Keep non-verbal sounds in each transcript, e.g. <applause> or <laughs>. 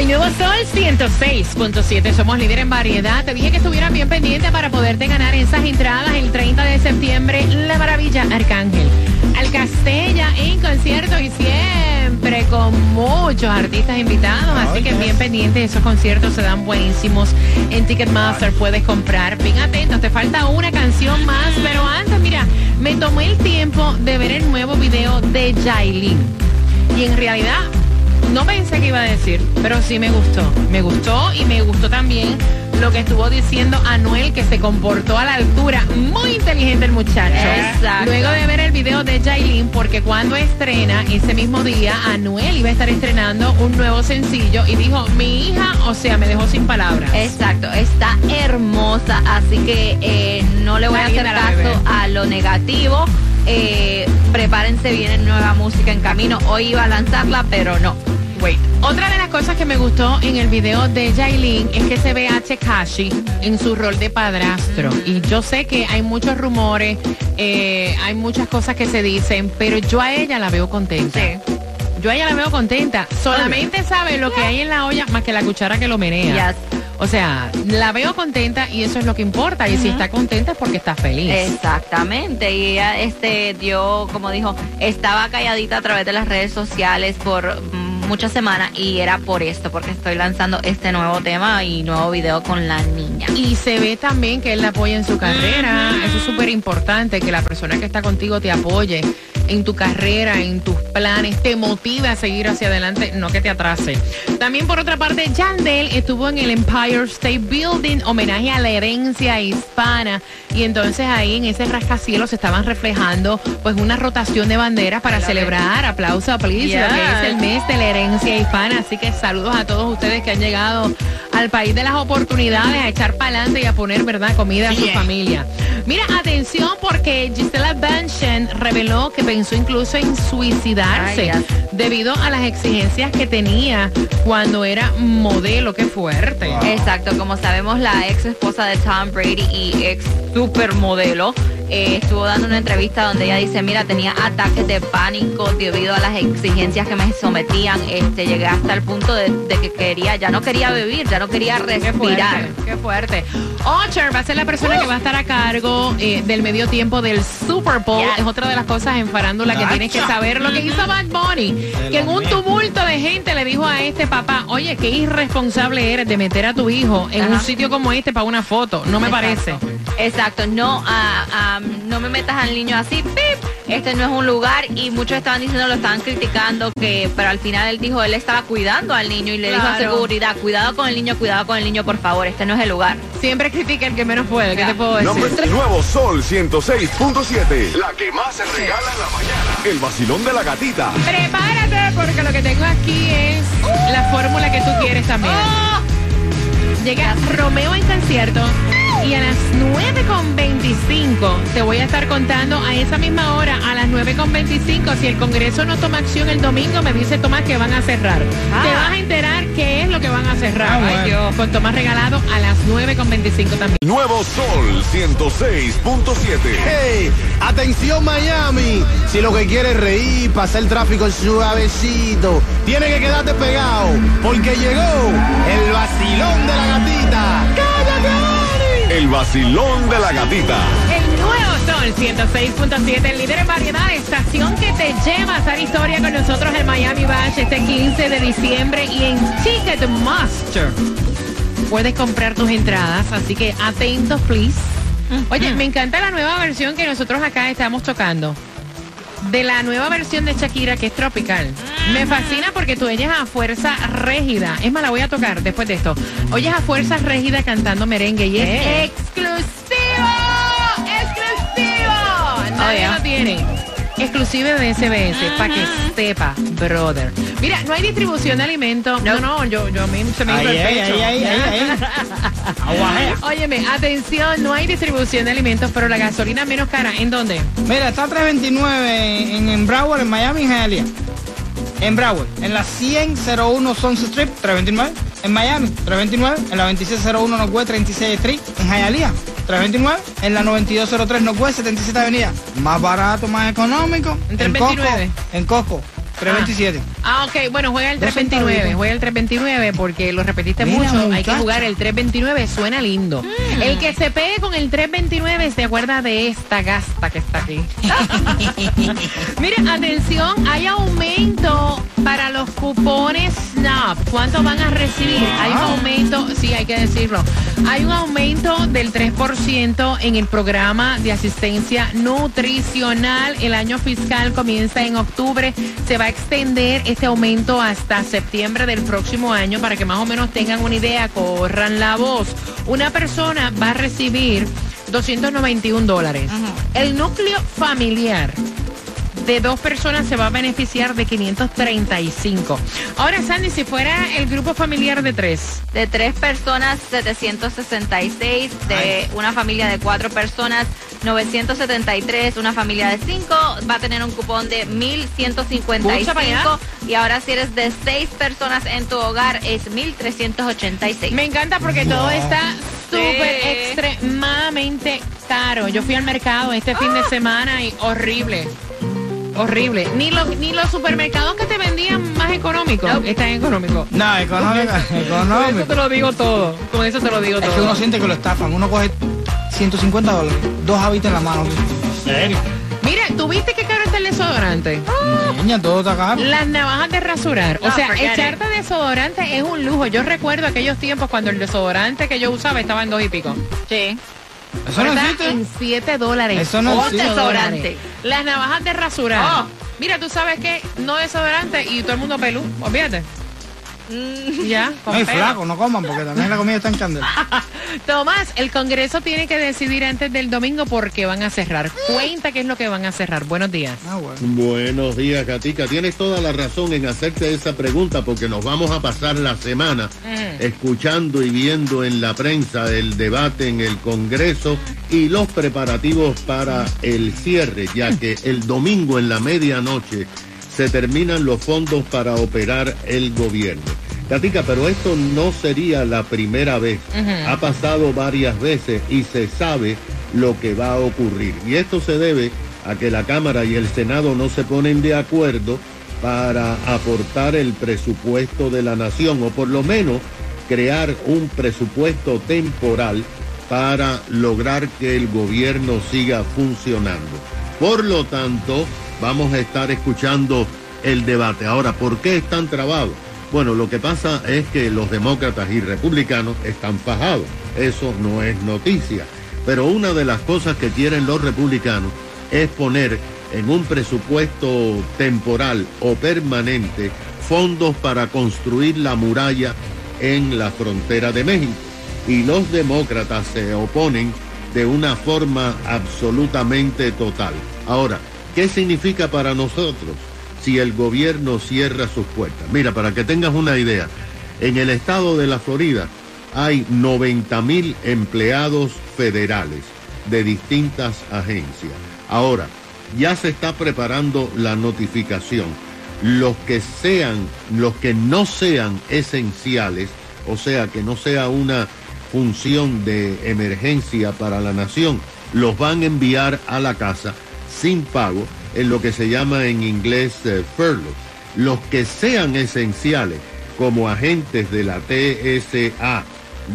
El nuevo Sol 106.7, somos líder en variedad. Te dije que estuvieran bien pendientes para poderte ganar esas entradas el 30 de septiembre. La maravilla Arcángel. Al Castella en concierto y siempre con muchos artistas invitados. Así que bien pendientes, esos conciertos se dan buenísimos. En Ticketmaster puedes comprar. Bien atentos, te falta una canción más. Pero antes, mira, me tomé el tiempo de ver el nuevo video de Jailin. Y en realidad no pensé que iba a decir, pero sí me gustó. Me gustó y me gustó también lo que estuvo diciendo Anuel, que se comportó a la altura. Muy inteligente el muchacho. Exacto. Luego de ver el video de Jailin, porque cuando estrena, ese mismo día, Anuel iba a estar estrenando un nuevo sencillo y dijo, mi hija, o sea, me dejó sin palabras. Exacto, está hermosa, así que eh, no le voy a hacer caso a lo negativo. Eh, prepárense, viene nueva música en camino. Hoy iba a lanzarla, pero no. Wait. Otra de las cosas que me gustó en el video de Jailin es que se ve a Tekashi en su rol de padrastro. Y yo sé que hay muchos rumores, eh, hay muchas cosas que se dicen, pero yo a ella la veo contenta. Yo a ella la veo contenta. Solamente sabe lo que hay en la olla más que la cuchara que lo menea. Yes. O sea, la veo contenta y eso es lo que importa. Y si está contenta es porque está feliz. Exactamente. Y ella este, dio, como dijo, estaba calladita a través de las redes sociales por mm, muchas semanas y era por esto, porque estoy lanzando este nuevo tema y nuevo video con la niña. Y se ve también que él la apoya en su carrera. Eso es súper importante, que la persona que está contigo te apoye en tu carrera, en tus planes, te motive a seguir hacia adelante, no que te atrase. También por otra parte, Yandel estuvo en el Empire State Building, homenaje a la herencia hispana. Y entonces ahí en ese rascacielos se estaban reflejando pues una rotación de banderas para celebrar, aplauso, please, Yes. que es el mes de la herencia hispana. Así que saludos a todos ustedes que han llegado al país de las oportunidades, a echar para adelante y a poner, ¿verdad?, comida a su familia. Mira, atención porque Gisela Bündchen reveló que pensó incluso en suicidarse Ay, debido a las exigencias que tenía cuando era modelo. Qué fuerte. Exacto, como sabemos, la ex esposa de Tom Brady y ex supermodelo eh, estuvo dando una entrevista donde ella dice, mira, tenía ataques de pánico debido a las exigencias que me sometían. Este, llegué hasta el punto de, de que quería, ya no quería vivir, ya no quería Qué respirar. fuerte, qué fuerte. Ocher va a ser la persona que va a estar a cargo eh, del medio tiempo del Super Bowl. Yes. Es otra de las cosas en farándula que tienes que saber. Lo que hizo Bad Bunny, que en un de gente le dijo a este papá, oye, qué irresponsable eres de meter a tu hijo en Ajá. un sitio como este para una foto. No me parece. Exacto, no, ah, no me metas al niño así, ¡pip! Este no es un lugar y muchos estaban diciendo, lo estaban criticando, que pero al final él dijo, él estaba cuidando al niño y le dijo a seguridad, cuidado con el niño, cuidado con el niño, por favor, este no es el lugar. Siempre critica el que menos puede. ¿Qué te puedo decir? Nombre tres. Nuevo Sol 106.7. La que más se regala en la mañana. El vacilón de la gatita. Prepárate porque lo que tengo aquí es la fórmula que tú quieres también. Llega Romeo en concierto y a las 9.25 te voy a estar contando a esa misma hora, a las 9.25, si el Congreso no toma acción el domingo, me dice Tomás que van a cerrar. Ah. Te vas a enterar qué es lo que van a cerrar. Ay, Dios. Con Tomás regalado a las 9.25 también. Nuevo Sol 106.7. ¡Hey! ¡Atención Miami! Si lo que quieres es reír, pasar el tráfico suavecito, tiene que quedarte pegado, porque llegó el vacilón de la gatita. ¡Cállate, El vacilón de la gatita. Sol 106.7, el líder en variedad, estación que te lleva a hacer historia con nosotros en Miami Bash este 15 de diciembre y en Ticketmaster. Puedes comprar tus entradas, así que atentos, please. Oye, me encanta la nueva versión que nosotros acá estamos tocando. De la nueva versión de Shakira, que es tropical. Me fascina porque tú oyes a Fuerza Régida. Es más, la voy a tocar después de esto. Oyes a Fuerza Régida cantando merengue y es exclusivo. Nadie tiene. Exclusive de SBS, para que sepa, brother. Mira, no hay distribución de alimentos. No, no, yo, yo a mí se me hizo el pecho. ay, ay, ay. <laughs> Óyeme, atención, no hay distribución de alimentos, pero la gasolina menos cara, ¿en dónde? Mira, está 329 en, en Broward, en Miami, en Hialeah. En Broward, en la 10001 Sunset Strip, 329. En Miami, 329. En la 2601 Northwest 36 Street, en Hialeah, 329. En la 9203 Northwest 77 Avenida. Más barato, más económico. En 329. Costco, En Costco, 327. Ah, ok, bueno, juega el Dos 329, centavitos. juega el 329 porque lo repetiste Mira, mucho, hay que jugar el 329, suena lindo. Mm. El que se pegue con el 329 se acuerda de esta gasta que está aquí. <laughs> Mira, atención, hay aumento para los cupones SNAP. ¿Cuánto van a recibir? Hay un Ah. aumento, sí, hay que decirlo. Hay un aumento del 3% en el programa de asistencia nutricional. El año fiscal comienza en octubre. Se va a extender este aumento hasta septiembre del próximo año para que más o menos tengan una idea, corran la voz. Una persona va a recibir 291 dólares. El núcleo familiar de dos personas se va a beneficiar de 535. Ahora, Sandy, si fuera el grupo familiar de tres, De tres personas, 766. De una familia de cuatro personas, 973. Una familia de cinco va a tener un cupón de Escucha para allá. 1155. Y ahora si eres de seis personas en tu hogar, es 1386. me encanta porque todo está súper Sí. extremadamente caro. Yo fui al mercado este fin de semana y horrible. Horrible. Ni, los ni los supermercados que te vendían más económicos están económicos. No, económico, Con eso te lo digo todo. Con eso te lo digo Es que todo. uno siente que lo estafan. Uno coge 150 dólares, dos hábitos en la mano. ¿Serio? Mira, ¿tú viste qué caro está el desodorante? Niña, todo está caro. Las navajas de rasurar. o sea, echarte desodorante es un lujo. Yo recuerdo aquellos tiempos cuando el desodorante que yo usaba estaba en dos y pico. Sí. Eso no existe. en 7 dólares. Eso no existe. Desodorante. Las navajas de rasurar. Oh. Mira, tú sabes que no desodorante y todo el mundo pelú. Olvídate. Ya, con No, y flaco, no coman porque también la comida está en candela. <laughs> Tomás, el Congreso tiene que decidir antes del domingo por qué van a cerrar. Cuenta qué es lo que van a cerrar. Buenos días. Ah, bueno. Buenos días, Katica. Tienes toda la razón en hacerte esa pregunta porque nos vamos a pasar la semana escuchando y viendo en la prensa el debate en el Congreso y los preparativos para el cierre, ya que el domingo en la medianoche se terminan los fondos para operar el gobierno. Katica, pero esto no sería la primera vez. Ha pasado varias veces y se sabe lo que va a ocurrir. Y esto se debe a que la Cámara y el Senado no se ponen de acuerdo para aportar el presupuesto de la nación o por lo menos crear un presupuesto temporal para lograr que el gobierno siga funcionando. Por lo tanto, vamos a estar escuchando el debate. Ahora, ¿por qué están trabados? Bueno, lo que pasa es que los demócratas y republicanos están fajados. Eso no es noticia. Pero una de las cosas que quieren los republicanos es poner en un presupuesto temporal o permanente fondos para construir la muralla en la frontera de México. Y los demócratas se oponen de una forma absolutamente total. Ahora, ¿qué significa para nosotros si el gobierno cierra sus puertas? Mira, para que tengas una idea, en el estado de la Florida hay 90 mil empleados federales de distintas agencias. Ahora, ya se está preparando la notificación. Los que sean, los que no sean esenciales, o sea, que no sea una función de emergencia para la nación, los van a enviar a la casa sin pago en lo que se llama en inglés eh, furlough. Los que sean esenciales como agentes de la TSA,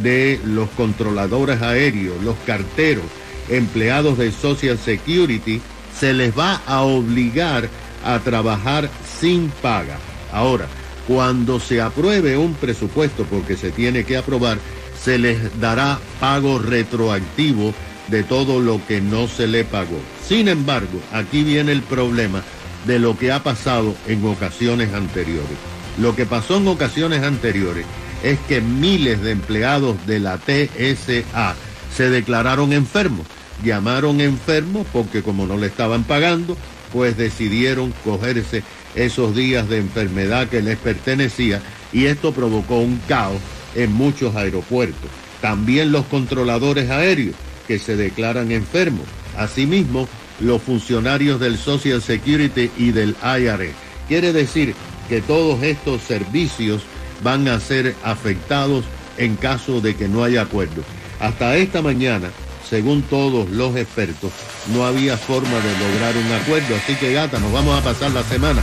de los controladores aéreos, los carteros, empleados de Social Security, se les va a obligar a trabajar sin paga. Ahora, cuando se apruebe un presupuesto, porque se tiene que aprobar, se les dará pago retroactivo de todo lo que no se le pagó. Sin embargo, aquí viene el problema de lo que ha pasado en ocasiones anteriores. Lo que pasó en ocasiones anteriores es que miles de empleados de la TSA se declararon enfermos. Llamaron enfermos porque como no le estaban pagando, pues decidieron cogerse esos días de enfermedad que les pertenecía y esto provocó un caos en muchos aeropuertos. también los controladores aéreos que se declaran enfermos, asimismo los funcionarios del Social Security y del IRS. Quiere decir que todos estos servicios van a ser afectados en caso de que no haya acuerdo. Hasta esta mañana, según todos los expertos, no había forma de lograr un acuerdo. Así que gata, nos vamos a pasar la semana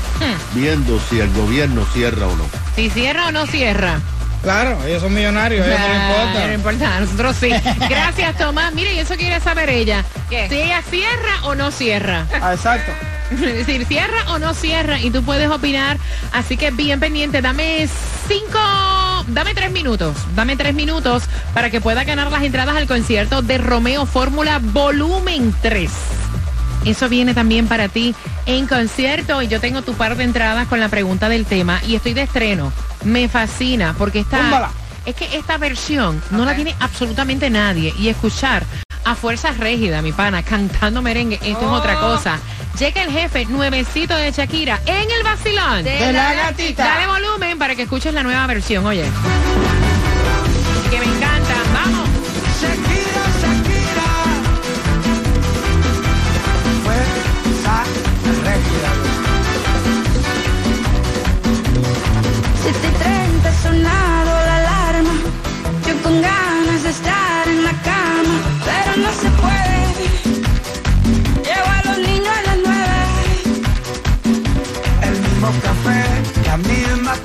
viendo si el gobierno cierra o no. Si cierra o no cierra. Claro, ellos son millonarios, ellos no les importa. No importa, a nosotros sí. Gracias, Tomás. Mire, y eso quiere saber ella. ¿Qué? Si ella cierra o no cierra. Ah, exacto. <laughs> Es decir, cierra o no cierra. Y tú puedes opinar. Así que bien pendiente. Dame cinco. Dame tres minutos. Dame tres minutos para que pueda ganar las entradas al concierto de Romeo Fórmula Volumen 3. Eso viene también para ti en concierto y yo tengo tu par de entradas con la pregunta del tema y estoy de estreno. Me fascina porque esta Túmbala. es que esta versión no la tiene absolutamente nadie y escuchar a Fuerza Régida, mi pana, cantando merengue, esto es otra cosa. Llega el jefe nuevecito de Shakira en el vacilón. De la gatita. Dale volumen para que escuches la nueva versión, oye. Que me encanta,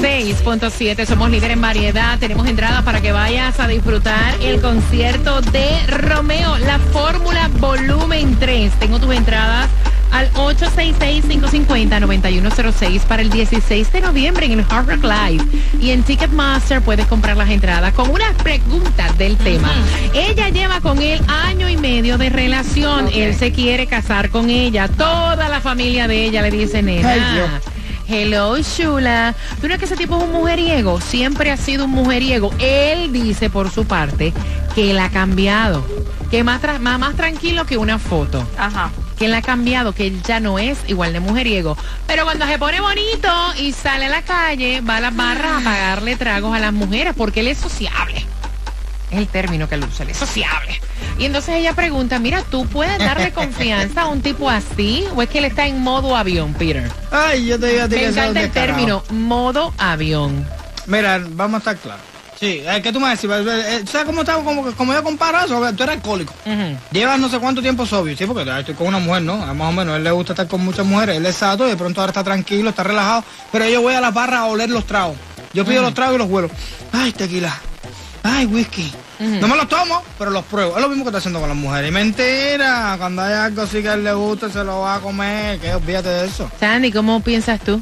106.7. Somos líder en variedad. Tenemos entradas para que vayas a disfrutar el concierto de Romeo, la Fórmula Volumen 3. Tengo tus entradas al 866-550-9106 para el 16 de noviembre en el Hard Rock Live. Y en Ticketmaster puedes comprar las entradas con unas preguntas del tema. Ella lleva con él año y medio de relación. Él se quiere casar con ella. Toda la familia de ella le dice, nena. Ay. Hello, Shula. ¿Tú no es que ese tipo es un mujeriego? Siempre ha sido un mujeriego. Él dice, por su parte, que él ha cambiado. Que más, tra- más, más tranquilo que una foto. Ajá. Que él ha cambiado, que él ya no es igual de mujeriego. Pero cuando se pone bonito y sale a la calle, va a las barras a pagarle tragos a las mujeres porque él es sociable. Es el término que él usa, es sociable. Y entonces ella pregunta, mira, ¿tú puedes darle <laughs> confianza a un tipo así? ¿O es que él está en modo avión, Peter? Ay, yo te digo a ti Me que encanta el descarado. término modo avión. Mira, vamos a estar claros. Sí, eh, ¿qué tú me decís? Eh, ¿Sabes cómo, está, como, como yo comparo eso? Tú eres alcohólico. Llevas no sé cuánto tiempo sobrio, sí, porque ah, estoy con una mujer, ¿no? Ah, Más o menos, él le gusta estar con muchas mujeres, él es sato y de pronto ahora está tranquilo, está relajado, pero yo voy a la barra a oler los tragos. Yo pido los tragos y los huelo. Ay, tequila. Ay, whisky. No me los tomo, pero los pruebo. Es lo mismo que está haciendo con las mujeres. Y mentira, cuando hay algo así que a él le gusta, se lo va a comer. Que olvídate de eso. Sandy, ¿cómo piensas tú?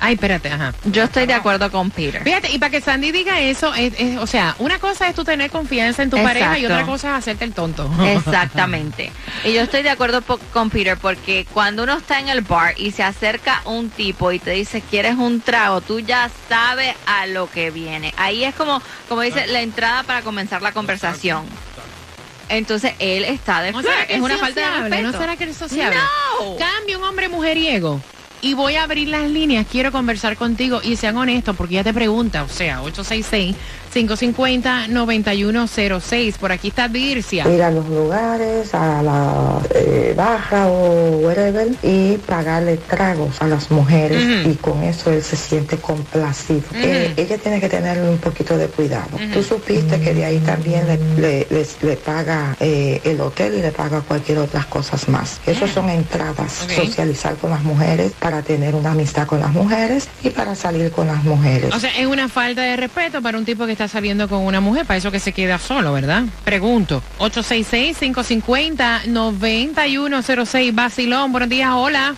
Ay, espérate, ajá. Yo estoy de acuerdo con Peter. Fíjate, y para que Sandy diga eso, es, es- o sea, una cosa es tú tener confianza en tu pareja y otra cosa es hacerte el tonto. Exactamente. Y yo estoy de acuerdo con Peter porque cuando uno está en el bar y se acerca un tipo y te dice, ¿quieres un trago? Tú ya sabes a lo que viene. Ahí es como, como dice, la entrada para comenzar la conversación. Entonces él está de ¿No será que es una falta de respeto. ¿No será que es sociable? No. Cambia un hombre mujeriego y voy a abrir las líneas, quiero conversar contigo y sean honestos porque ya te pregunta, o sea, 866-550-9106. Por aquí está Dircia. ir a los lugares, a la eh, barra o whatever y pagarle tragos a las mujeres y con eso él se siente complacido. Eh, ella tiene que tener un poquito de cuidado. Tú supiste que de ahí también le, le- les- le paga eh, el hotel y le paga cualquier otras cosas más. Esas son entradas, socializar con las mujeres para tener una amistad con las mujeres y para salir con las mujeres. O sea, es una falta de respeto para un tipo que está saliendo con una mujer, para eso que se queda solo, ¿verdad? Pregunto. 866-550-9106, Basilón, buenos días, hola.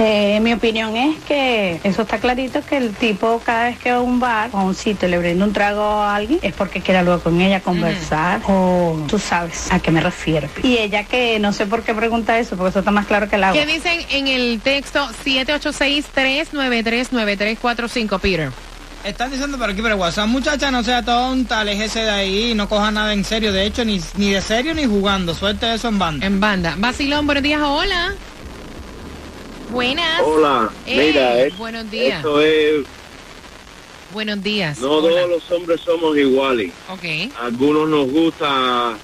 Eh, mi opinión es que eso está clarito que el tipo cada vez que va a un bar o a un sitio le brinda un trago a alguien es porque quiere hablar con ella, conversar o tú sabes a qué me refiero. Y ella que no sé por qué pregunta eso, porque eso está más claro que el agua. ¿Qué dicen en el texto 786-393-9345, Peter? Están diciendo por aquí por el WhatsApp, muchacha, no sea tonta, aléjese de ahí, no coja nada en serio. De hecho, ni, ni de serio ni jugando. Suelte eso en banda. En banda. Vacilón, buenos días, hola. Buenas. Hola, Ey, mira, es- buenos días. esto es, Buenos días. no Hola. todos los hombres somos iguales. Ok. Algunos nos gusta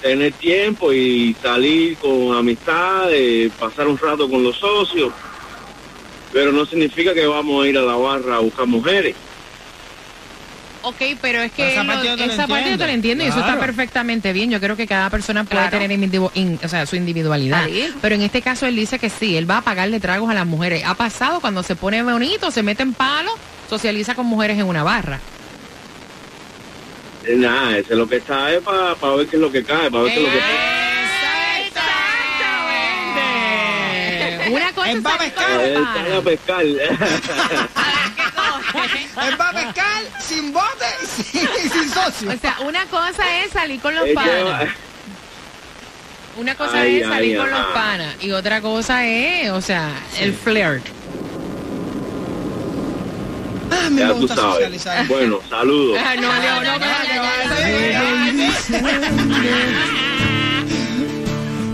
tener tiempo y salir con amistades, pasar un rato con los socios, pero no significa que vamos a ir a la barra a buscar mujeres. Ok, pero es que Pero esa lo- parte yo te la esa parte yo te entiendo. la entiendo y eso está perfectamente bien. Yo creo que cada persona puede Claro. tener individu- in- o sea, su individualidad. Pero en este caso él dice que sí, él va a pagarle tragos a las mujeres. Ha pasado cuando se pone bonito, se mete en palo, socializa con mujeres en una barra. Eh, Nada, eso es lo que está es para ver qué es lo que cae, para ver qué es lo que Exactamente. Una cosa Es pa' con pescar. <laughs> los Él panas. sale a pescar. Es para pescar sin bote y sin, y sin socio. O sea, una cosa es salir con los panas. Una cosa Ay, es salir ay, con los panas y otra cosa es, o sea, el flirt. Ah, me ya tú gusta sabes. socializar. Bueno, saludos. Ah, no, no, no,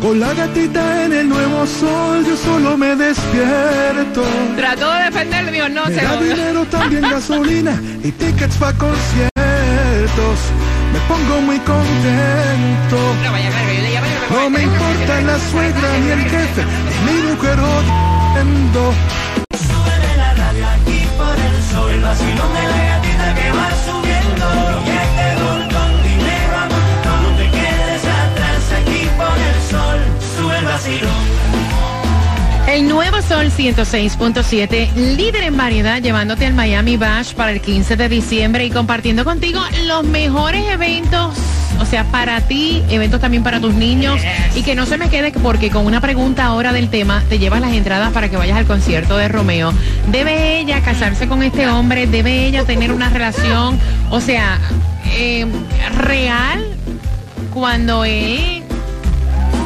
Con la gatita en el nuevo sol, yo solo me despierto. Trató de defender, Dios, no Me se da dinero, <laughs> también gasolina y tickets para conciertos. Me pongo muy contento. No me importa la suegra ni el jefe, ni mi mujer odiando. Sube la radio aquí por el sol, el vacilón de la gatita que va subiendo. Y este el nuevo Sol 106.7, líder en variedad, llevándote al Miami Bash para el 15 de diciembre y compartiendo contigo los mejores eventos. O sea, para ti, eventos también para tus niños. Y que no se me quede porque con una pregunta ahora del tema, te llevas las entradas para que vayas al concierto de Romeo. ¿Debe ella casarse con este hombre? ¿Debe ella tener una relación, o sea, eh, real cuando él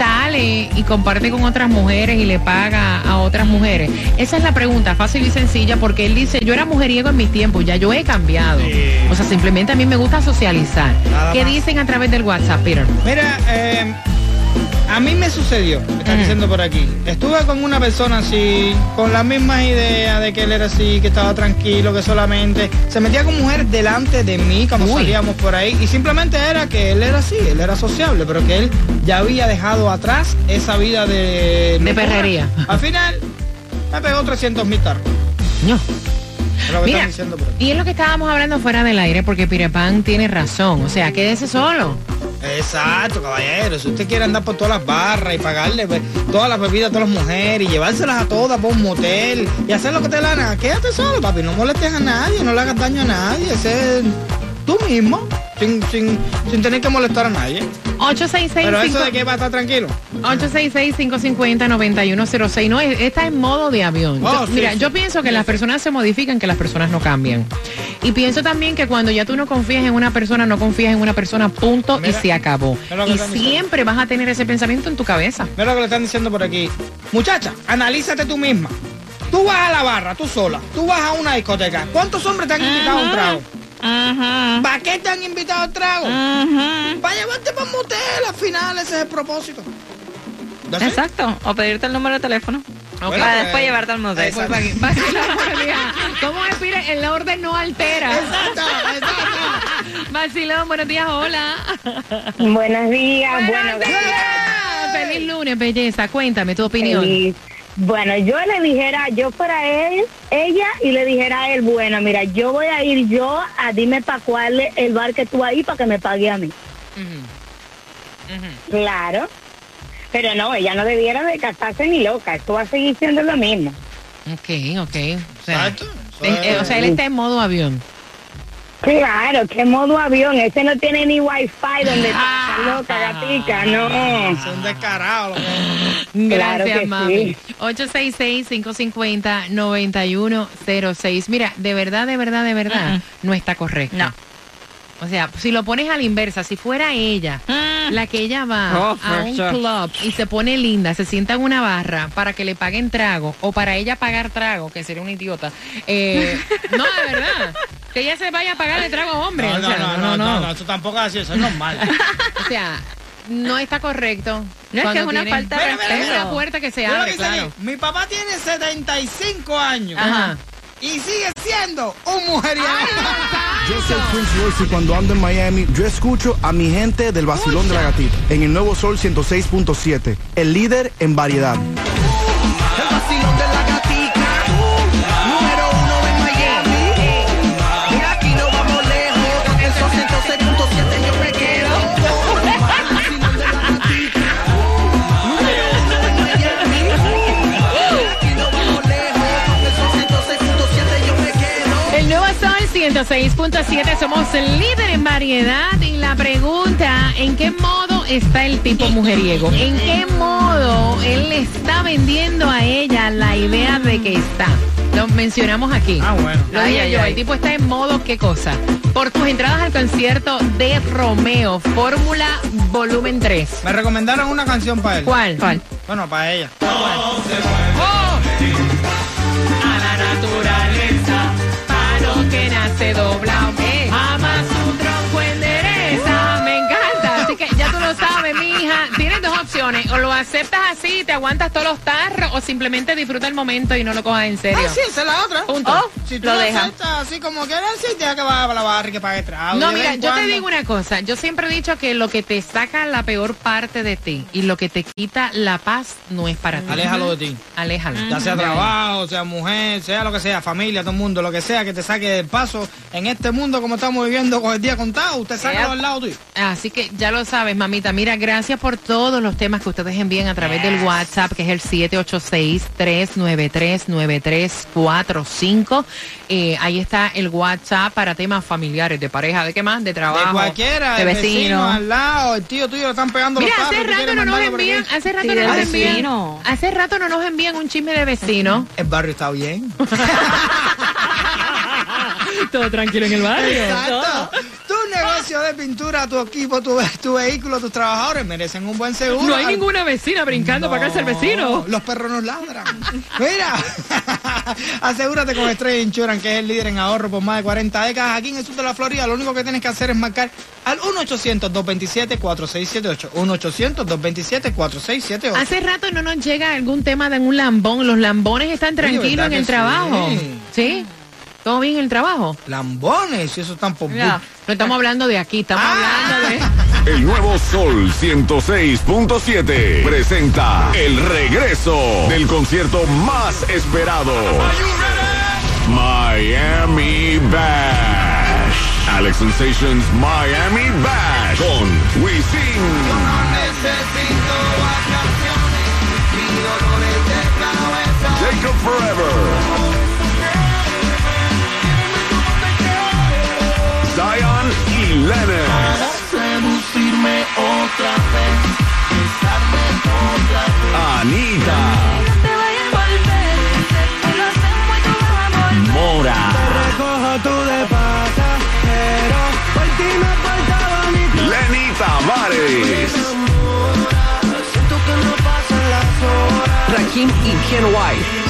sale y comparte con otras mujeres y le paga a otras mujeres? Esa es la pregunta, fácil y sencilla, porque él dice, yo era mujeriego en mis tiempos, ya yo he cambiado. O sea, simplemente a mí me gusta socializar. Nada ¿Qué más. dicen a través del WhatsApp, Peter? Mira, eh, a mí me sucedió, me están diciendo por aquí. Estuve con una persona así, con las mismas ideas de que él era así, que estaba tranquilo, que solamente se metía con mujeres delante de mí cuando Uy. salíamos por ahí. Y simplemente era que él era así, él era sociable, pero que él ya había dejado atrás esa vida de... De perrería. Al final, me pegó 300 mil tarros. No. Mira, y es lo que estábamos hablando fuera del aire, porque Pirepan tiene razón. O sea, quédese solo. Exacto, caballero. Si usted quiere andar por todas las barras y pagarle pues, todas las bebidas a todas las mujeres y llevárselas a todas por un motel y hacer lo que te dé la gana, quédate solo, papi. No molestes a nadie, no le hagas daño a nadie. Ese es tú mismo, sin, sin, sin tener que molestar a nadie. 866 Pero eso de que va a estar tranquilo. 866-550-9106. No, está en modo de avión. Oh, Yo- sí, mira, sí. yo pienso que las personas se modifican, que las personas no cambian. Y pienso también que cuando ya tú no confías en una persona, no confías en una persona, punto, y se acabó. Y siempre vas a tener ese pensamiento en tu cabeza. Mira lo que le están diciendo por aquí. Muchacha, analízate tú misma. Tú vas a la barra, tú sola. Tú vas a una discoteca. ¿Cuántos hombres te han invitado a un trago? ¿Para qué te han invitado al trago? Para llevarte para un motel, al final ese es el propósito. Exacto. O pedirte el número de teléfono. Para después llevarte al motel. Pues, <laughs> días. ¿Cómo es, Pire? El orden no altera. Exacto, exacto. <laughs> Vacilón, buenos días, hola. Buenos días, Buenos días. Feliz lunes, belleza. Cuéntame tu opinión. Feliz. Bueno, yo le dijera, yo fuera él, ella, y le dijera a él, bueno, mira, yo voy a ir yo a dime para cuál el bar que tú ahí para que me pague a mí. Claro. Pero no, ella no debiera de casarse ni loca, esto va a seguir siendo lo mismo. Ok, ok. O sea, Exacto. Eh, o sea, él está en modo avión. Claro, qué modo avión, ese no tiene ni wifi donde <laughs> Ah. loca, gatica, no. Son descarados. Gracias, Claro que mami. sí. 866-550-9106. Mira, de verdad, de verdad, de verdad, no está correcto. No. O sea, si lo pones a la inversa, si fuera ella, la que ella va Oh, a un sure. club y se pone linda, se sienta en una barra para que le paguen trago o para ella pagar trago, que sería una idiota. eh, no, de verdad. Que ella se vaya a pagarle trago a hombre. No, o no, sea, no, no, no, no, eso tampoco es así, eso es normal. <laughs> O sea, no está correcto. No, es que es una tienen- falta de respeto. mira la puerta que se abre, claro. Mi papá tiene 75 años. Ajá. Y sigue siendo un mujeriego. Yo soy Prince Royce y cuando ando en Miami, yo escucho a mi gente del vacilón de la gatita. En el nuevo Sol 106.7, el líder en variedad. 106.7, somos el líder en variedad y la pregunta, ¿en qué modo está el tipo mujeriego? ¿En qué modo él le está vendiendo a ella la idea de que está? Lo mencionamos aquí. Ah, bueno. Lo Ay, dije ay, yo, ay. el tipo está en modo qué cosa. Por tus entradas al concierto de Romeo, Fórmula Volumen 3. Me recomendaron una canción para él. ¿Cuál? ¿Cuál? Bueno, para ella. A la naturaleza, palo que nace doblado. Lo sabes, mija. Tienes dos opciones. O lo aceptas así, te aguantas todos los tarros, o simplemente disfruta el momento y no lo cojas en serio. Ah, sí, esa es la otra. Punto. Oh, si tú Lo lo, deja. aceptas así como quieres, sí, deja que vaya a la barra y que pague trago. No, mira, yo te digo una cosa. Yo siempre he dicho que lo que te saca la peor parte de ti y lo que te quita la paz no es para ti. Aléjalo de ti. Aléjalo. Ya sea trabajo, sea mujer, sea lo que sea, familia, todo el mundo, lo que sea que te saque del paso en este mundo como estamos viviendo con el día contado, usted saca Yep. al lado tuyo. Así que ya lo sabes, Mira, gracias por todos los temas que ustedes envían a través del WhatsApp, que es el 786-393-9345. Eh, ahí está el WhatsApp para temas familiares, de pareja, de qué más, de trabajo. De cualquiera, de vecino. vecino. al lado, el tío tuyo le están pegando Mira, los hace rato no nos envían, hace rato Sí, no nos envían, hace rato no nos envían un chisme de vecino. <laughs> El barrio está bien. <laughs> Todo tranquilo en el barrio. Exacto. Negocio de pintura, tu equipo, tu, tu vehículo, tus trabajadores merecen un buen seguro. No hay ninguna vecina brincando para casa el vecino. Los perros nos ladran. Mira, <laughs> asegúrate con Estrella Insurance, que es el líder en ahorro por más de 40 décadas aquí en el sur de la Florida. Lo único que tienes que hacer es marcar al 1-800-227-4678. 1-800-227-4678. Hace rato no nos llega algún tema de un lambón. Los lambones están tranquilos ¿verdad en el sí? trabajo. ¿Sí? ¿Todo bien en el trabajo? Lambones, y eso están por Mira, no estamos hablando de aquí, estamos Ah. hablando de... <laughs> El nuevo Sol 106.7 presenta el regreso del concierto más esperado. Miami Bash. Alex Sensations Miami Bash con Wisin. Jacob Forever. Zion y Lennox. Seducirme otra vez, otra vez. Anita. Mora. Lenny Tavares. Siento que no y Ken White.